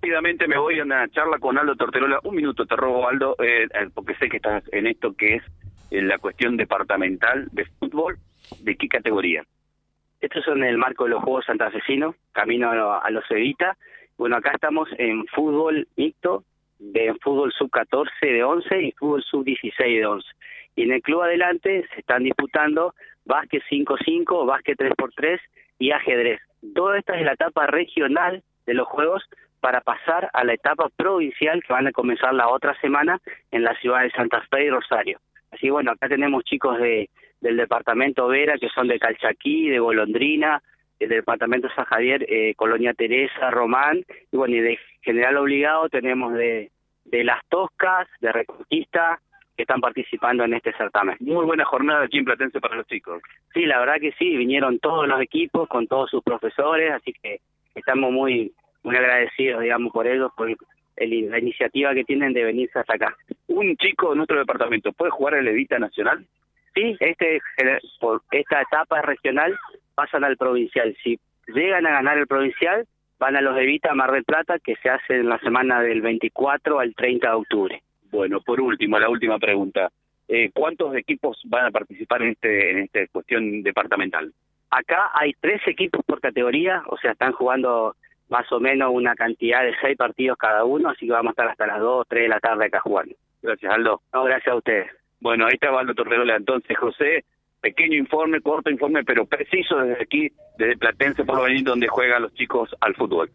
rápidamente me voy a una charla con Aldo Torterola. Un minuto te robo, Aldo, eh, eh, porque sé que estás en esto que es eh, la cuestión departamental de fútbol. ¿De qué categoría? Estos son el marco de los Juegos Santafesinos, camino a, los Evita. Bueno, acá estamos en fútbol mixto, de fútbol sub-14 de 11 y fútbol sub-16 de 11. Y en el club adelante se están disputando básquet 5-5, básquet 3x3 y ajedrez. Todo esto es la etapa regional de los Juegos para pasar a la etapa provincial que van a comenzar la otra semana en la ciudad de Santa Fe y Rosario. Así bueno, acá tenemos chicos de del departamento Vera que son de Calchaquí, de Golondrina, del departamento San Javier, eh, Colonia Teresa, Román, y bueno, y de General Obligado tenemos de, de Las Toscas, de Reconquista, que están participando en este certamen. Muy buena jornada aquí en Platense para los chicos. Sí, la verdad que sí, vinieron todos los equipos con todos sus profesores, así que estamos muy muy agradecidos, digamos, por ellos, por el, la iniciativa que tienen de venirse hasta acá. Un chico de nuestro departamento, ¿puede jugar en la Evita Nacional? Sí, este, por esta etapa regional pasan al provincial. Si llegan a ganar el provincial, van a los Evita Mar del Plata, que se hace en la semana del 24 al 30 de octubre. Bueno, por último, la última pregunta. Eh, ¿Cuántos equipos van a participar en este en esta cuestión departamental? Acá hay tres equipos por categoría, o sea, están jugando más o menos una cantidad de seis partidos cada uno, así que vamos a estar hasta las dos, tres de la tarde acá jugando. Gracias, Aldo. No, gracias a ustedes. Bueno, ahí está Aldo Torrerola. Entonces, José, pequeño informe, corto informe, pero preciso desde aquí, desde Platense, por venir donde juegan los chicos al fútbol.